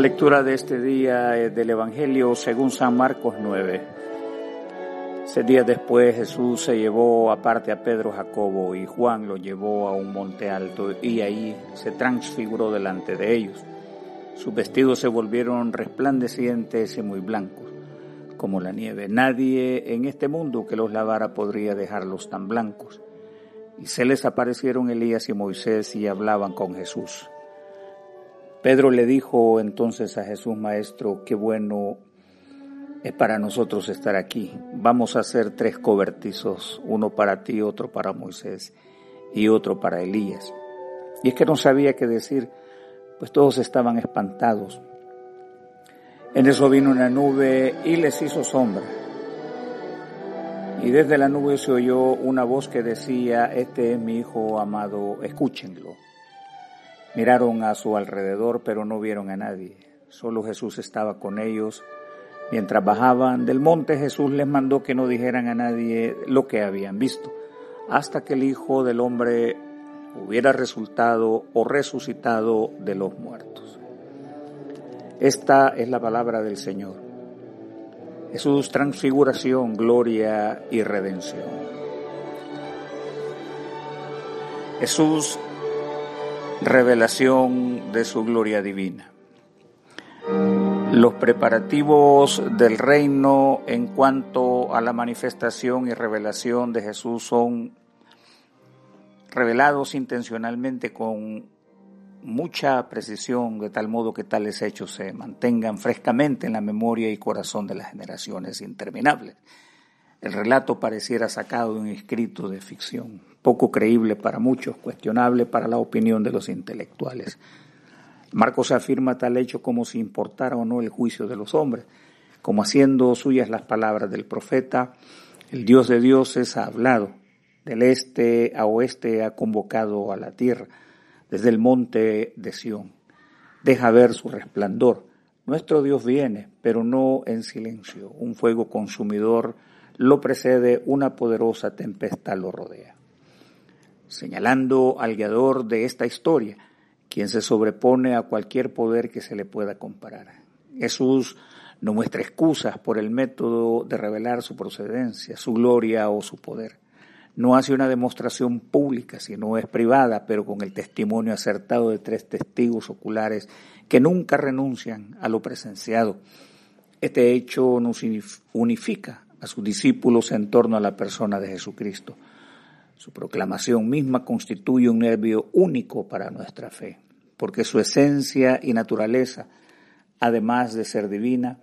Lectura de este día es del Evangelio según San Marcos 9. Ese día después Jesús se llevó aparte a Pedro, Jacobo y Juan, lo llevó a un monte alto y ahí se transfiguró delante de ellos. Sus vestidos se volvieron resplandecientes y muy blancos, como la nieve. Nadie en este mundo que los lavara podría dejarlos tan blancos. Y se les aparecieron Elías y Moisés y hablaban con Jesús. Pedro le dijo entonces a Jesús, Maestro, qué bueno es para nosotros estar aquí. Vamos a hacer tres cobertizos, uno para ti, otro para Moisés y otro para Elías. Y es que no sabía qué decir, pues todos estaban espantados. En eso vino una nube y les hizo sombra. Y desde la nube se oyó una voz que decía, este es mi hijo amado, escúchenlo. Miraron a su alrededor, pero no vieron a nadie. Solo Jesús estaba con ellos. Mientras bajaban del monte, Jesús les mandó que no dijeran a nadie lo que habían visto, hasta que el Hijo del Hombre hubiera resultado o resucitado de los muertos. Esta es la palabra del Señor. Jesús, transfiguración, gloria y redención. Jesús revelación de su gloria divina. Los preparativos del reino en cuanto a la manifestación y revelación de Jesús son revelados intencionalmente con mucha precisión, de tal modo que tales hechos se mantengan frescamente en la memoria y corazón de las generaciones interminables. El relato pareciera sacado de un escrito de ficción, poco creíble para muchos, cuestionable para la opinión de los intelectuales. Marcos afirma tal hecho como si importara o no el juicio de los hombres, como haciendo suyas las palabras del profeta, el Dios de dioses ha hablado, del este a oeste ha convocado a la tierra, desde el monte de Sión. Deja ver su resplandor. Nuestro Dios viene, pero no en silencio. Un fuego consumidor lo precede una poderosa tempestad lo rodea. Señalando al guiador de esta historia, quien se sobrepone a cualquier poder que se le pueda comparar. Jesús no muestra excusas por el método de revelar su procedencia, su gloria o su poder. No hace una demostración pública, sino es privada, pero con el testimonio acertado de tres testigos oculares que nunca renuncian a lo presenciado. Este hecho nos unifica a sus discípulos en torno a la persona de Jesucristo. Su proclamación misma constituye un nervio único para nuestra fe, porque su esencia y naturaleza, además de ser divina,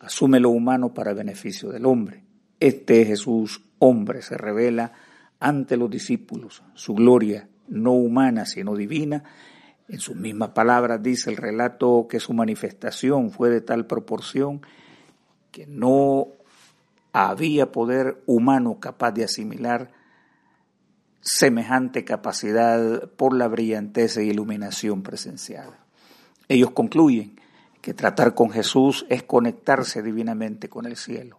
asume lo humano para beneficio del hombre. Este Jesús, hombre, se revela ante los discípulos. Su gloria, no humana, sino divina, en sus mismas palabras dice el relato que su manifestación fue de tal proporción que no había poder humano capaz de asimilar semejante capacidad por la brillantez e iluminación presencial. Ellos concluyen que tratar con Jesús es conectarse divinamente con el cielo.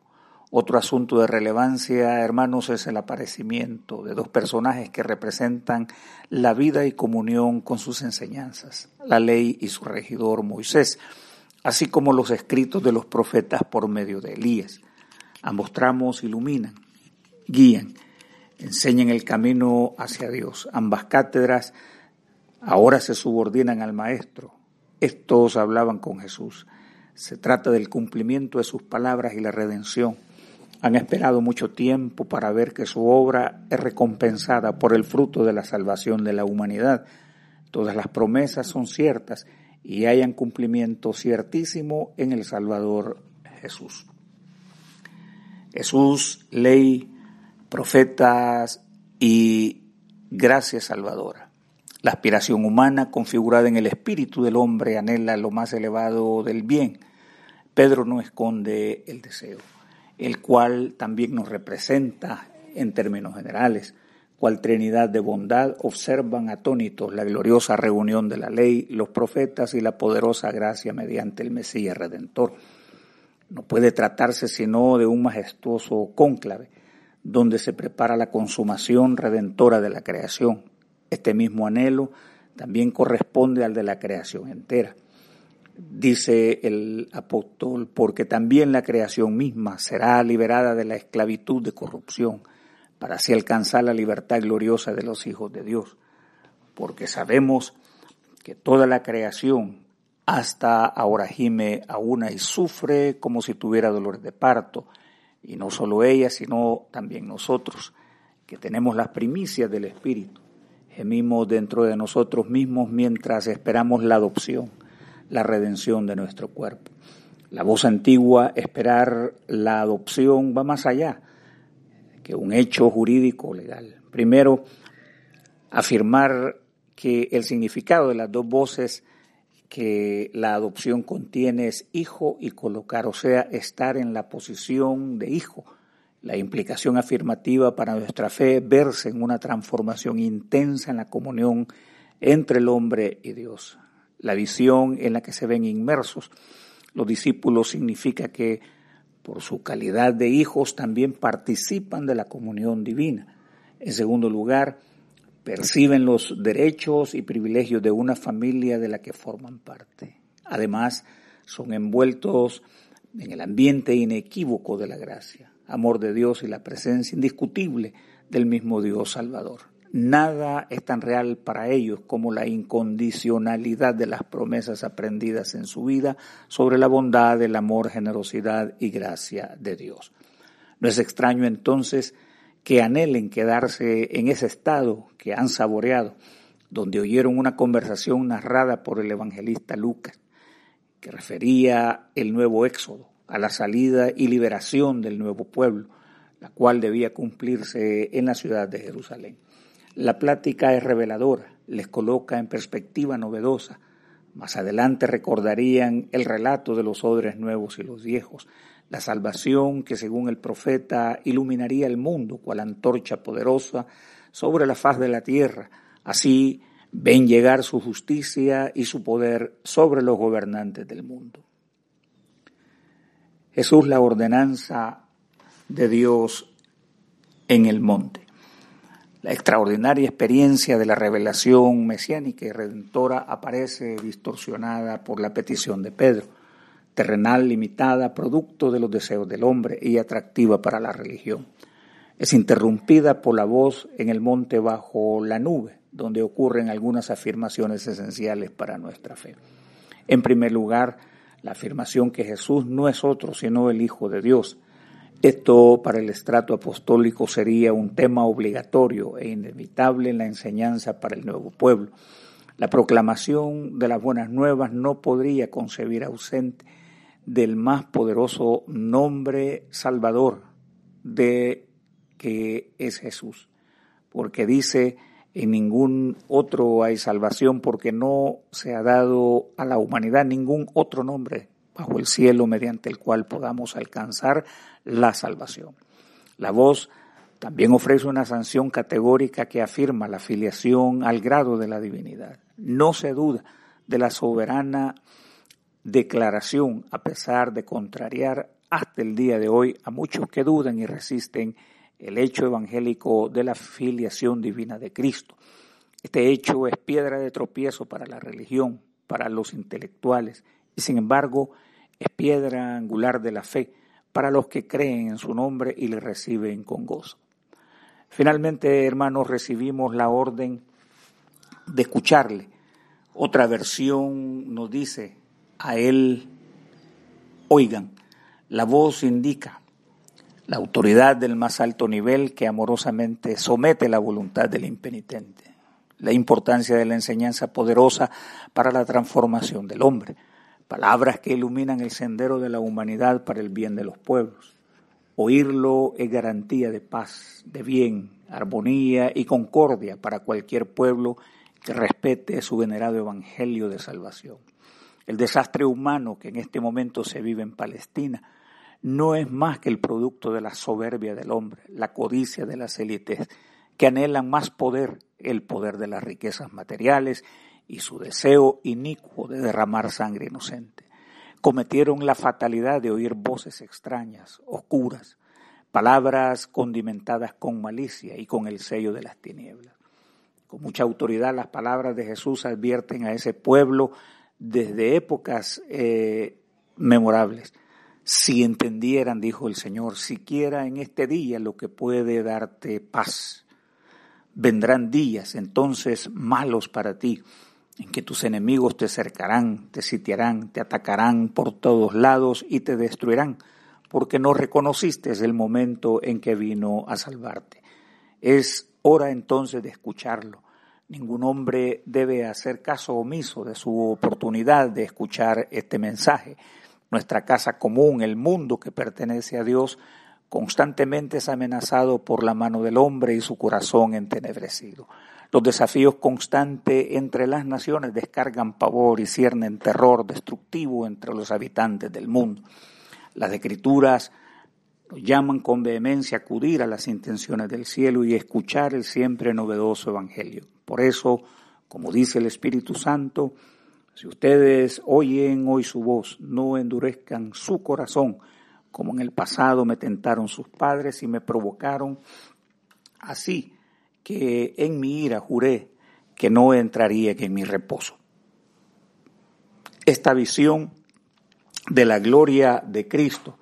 Otro asunto de relevancia, hermanos, es el aparecimiento de dos personajes que representan la vida y comunión con sus enseñanzas, la ley y su regidor Moisés, así como los escritos de los profetas por medio de Elías. Ambos tramos iluminan, guían, enseñan el camino hacia Dios. Ambas cátedras ahora se subordinan al Maestro. Estos hablaban con Jesús. Se trata del cumplimiento de sus palabras y la redención. Han esperado mucho tiempo para ver que su obra es recompensada por el fruto de la salvación de la humanidad. Todas las promesas son ciertas y hayan cumplimiento ciertísimo en el Salvador Jesús. Jesús, ley, profetas y gracia salvadora. La aspiración humana configurada en el espíritu del hombre anhela lo más elevado del bien. Pedro no esconde el deseo, el cual también nos representa en términos generales, cual Trinidad de bondad observan atónitos la gloriosa reunión de la ley, los profetas y la poderosa gracia mediante el Mesías Redentor. No puede tratarse sino de un majestuoso cónclave, donde se prepara la consumación redentora de la creación. Este mismo anhelo también corresponde al de la creación entera. dice el apóstol, porque también la creación misma será liberada de la esclavitud de corrupción, para así alcanzar la libertad gloriosa de los hijos de Dios. Porque sabemos que toda la creación hasta ahora gime a una y sufre como si tuviera dolores de parto, y no solo ella, sino también nosotros, que tenemos las primicias del Espíritu. Gemimos dentro de nosotros mismos mientras esperamos la adopción, la redención de nuestro cuerpo. La voz antigua, esperar la adopción, va más allá que un hecho jurídico legal. Primero, afirmar que el significado de las dos voces que la adopción contiene es hijo y colocar, o sea, estar en la posición de hijo. La implicación afirmativa para nuestra fe verse en una transformación intensa en la comunión entre el hombre y Dios. La visión en la que se ven inmersos los discípulos significa que por su calidad de hijos también participan de la comunión divina. En segundo lugar, perciben los derechos y privilegios de una familia de la que forman parte. Además, son envueltos en el ambiente inequívoco de la gracia, amor de Dios y la presencia indiscutible del mismo Dios Salvador. Nada es tan real para ellos como la incondicionalidad de las promesas aprendidas en su vida sobre la bondad, el amor, generosidad y gracia de Dios. No es extraño entonces que anhelen quedarse en ese estado que han saboreado, donde oyeron una conversación narrada por el evangelista Lucas, que refería el nuevo éxodo, a la salida y liberación del nuevo pueblo, la cual debía cumplirse en la ciudad de Jerusalén. La plática es reveladora, les coloca en perspectiva novedosa. Más adelante recordarían el relato de los odres nuevos y los viejos, la salvación que según el profeta iluminaría el mundo cual antorcha poderosa sobre la faz de la tierra. Así ven llegar su justicia y su poder sobre los gobernantes del mundo. Jesús la ordenanza de Dios en el monte. La extraordinaria experiencia de la revelación mesiánica y redentora aparece distorsionada por la petición de Pedro terrenal limitada, producto de los deseos del hombre y atractiva para la religión. Es interrumpida por la voz en el monte bajo la nube, donde ocurren algunas afirmaciones esenciales para nuestra fe. En primer lugar, la afirmación que Jesús no es otro sino el Hijo de Dios. Esto para el estrato apostólico sería un tema obligatorio e inevitable en la enseñanza para el nuevo pueblo. La proclamación de las buenas nuevas no podría concebir ausente del más poderoso nombre salvador de que es Jesús. Porque dice, en ningún otro hay salvación porque no se ha dado a la humanidad ningún otro nombre bajo el cielo mediante el cual podamos alcanzar la salvación. La voz también ofrece una sanción categórica que afirma la filiación al grado de la divinidad. No se duda de la soberana declaración, a pesar de contrariar hasta el día de hoy a muchos que dudan y resisten el hecho evangélico de la filiación divina de Cristo. Este hecho es piedra de tropiezo para la religión, para los intelectuales, y sin embargo es piedra angular de la fe para los que creen en su nombre y le reciben con gozo. Finalmente, hermanos, recibimos la orden de escucharle. Otra versión nos dice, a él oigan. La voz indica la autoridad del más alto nivel que amorosamente somete la voluntad del impenitente. La importancia de la enseñanza poderosa para la transformación del hombre. Palabras que iluminan el sendero de la humanidad para el bien de los pueblos. Oírlo es garantía de paz, de bien, armonía y concordia para cualquier pueblo que respete su venerado evangelio de salvación. El desastre humano que en este momento se vive en Palestina no es más que el producto de la soberbia del hombre, la codicia de las élites que anhelan más poder, el poder de las riquezas materiales y su deseo inicuo de derramar sangre inocente. Cometieron la fatalidad de oír voces extrañas, oscuras, palabras condimentadas con malicia y con el sello de las tinieblas. Con mucha autoridad las palabras de Jesús advierten a ese pueblo desde épocas eh, memorables. Si entendieran, dijo el Señor, siquiera en este día lo que puede darte paz. Vendrán días entonces malos para ti, en que tus enemigos te cercarán, te sitiarán, te atacarán por todos lados y te destruirán, porque no reconociste el momento en que vino a salvarte. Es hora entonces de escucharlo. Ningún hombre debe hacer caso omiso de su oportunidad de escuchar este mensaje. Nuestra casa común, el mundo que pertenece a Dios, constantemente es amenazado por la mano del hombre y su corazón entenebrecido. Los desafíos constantes entre las naciones descargan pavor y ciernen terror destructivo entre los habitantes del mundo. Las escrituras llaman con vehemencia a acudir a las intenciones del cielo y escuchar el siempre novedoso Evangelio. Por eso, como dice el Espíritu Santo, si ustedes oyen hoy su voz, no endurezcan su corazón, como en el pasado me tentaron sus padres y me provocaron así que en mi ira juré que no entraría en mi reposo. Esta visión de la gloria de Cristo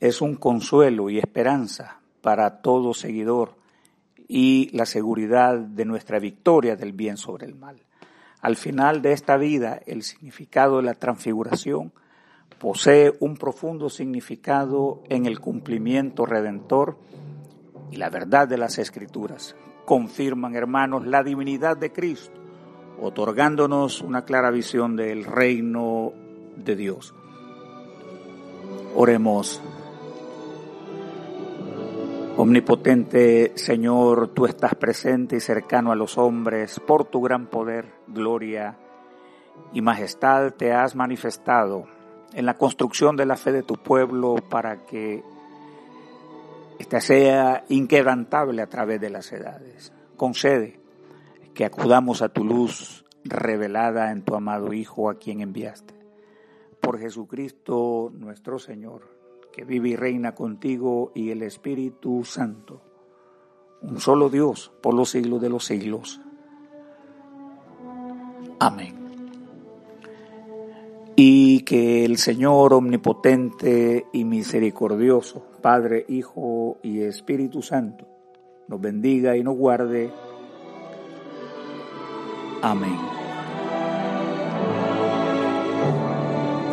es un consuelo y esperanza para todo seguidor y la seguridad de nuestra victoria del bien sobre el mal. Al final de esta vida, el significado de la transfiguración posee un profundo significado en el cumplimiento redentor y la verdad de las escrituras, confirman, hermanos, la divinidad de Cristo, otorgándonos una clara visión del reino de Dios. Oremos. Omnipotente Señor, tú estás presente y cercano a los hombres por tu gran poder, gloria y majestad te has manifestado en la construcción de la fe de tu pueblo para que esta sea inquebrantable a través de las edades. Concede que acudamos a tu luz revelada en tu amado Hijo a quien enviaste. Por Jesucristo nuestro Señor, que vive y reina contigo y el Espíritu Santo, un solo Dios por los siglos de los siglos. Amén y que el Señor omnipotente y misericordioso, Padre, Hijo y Espíritu Santo, nos bendiga y nos guarde. Amén.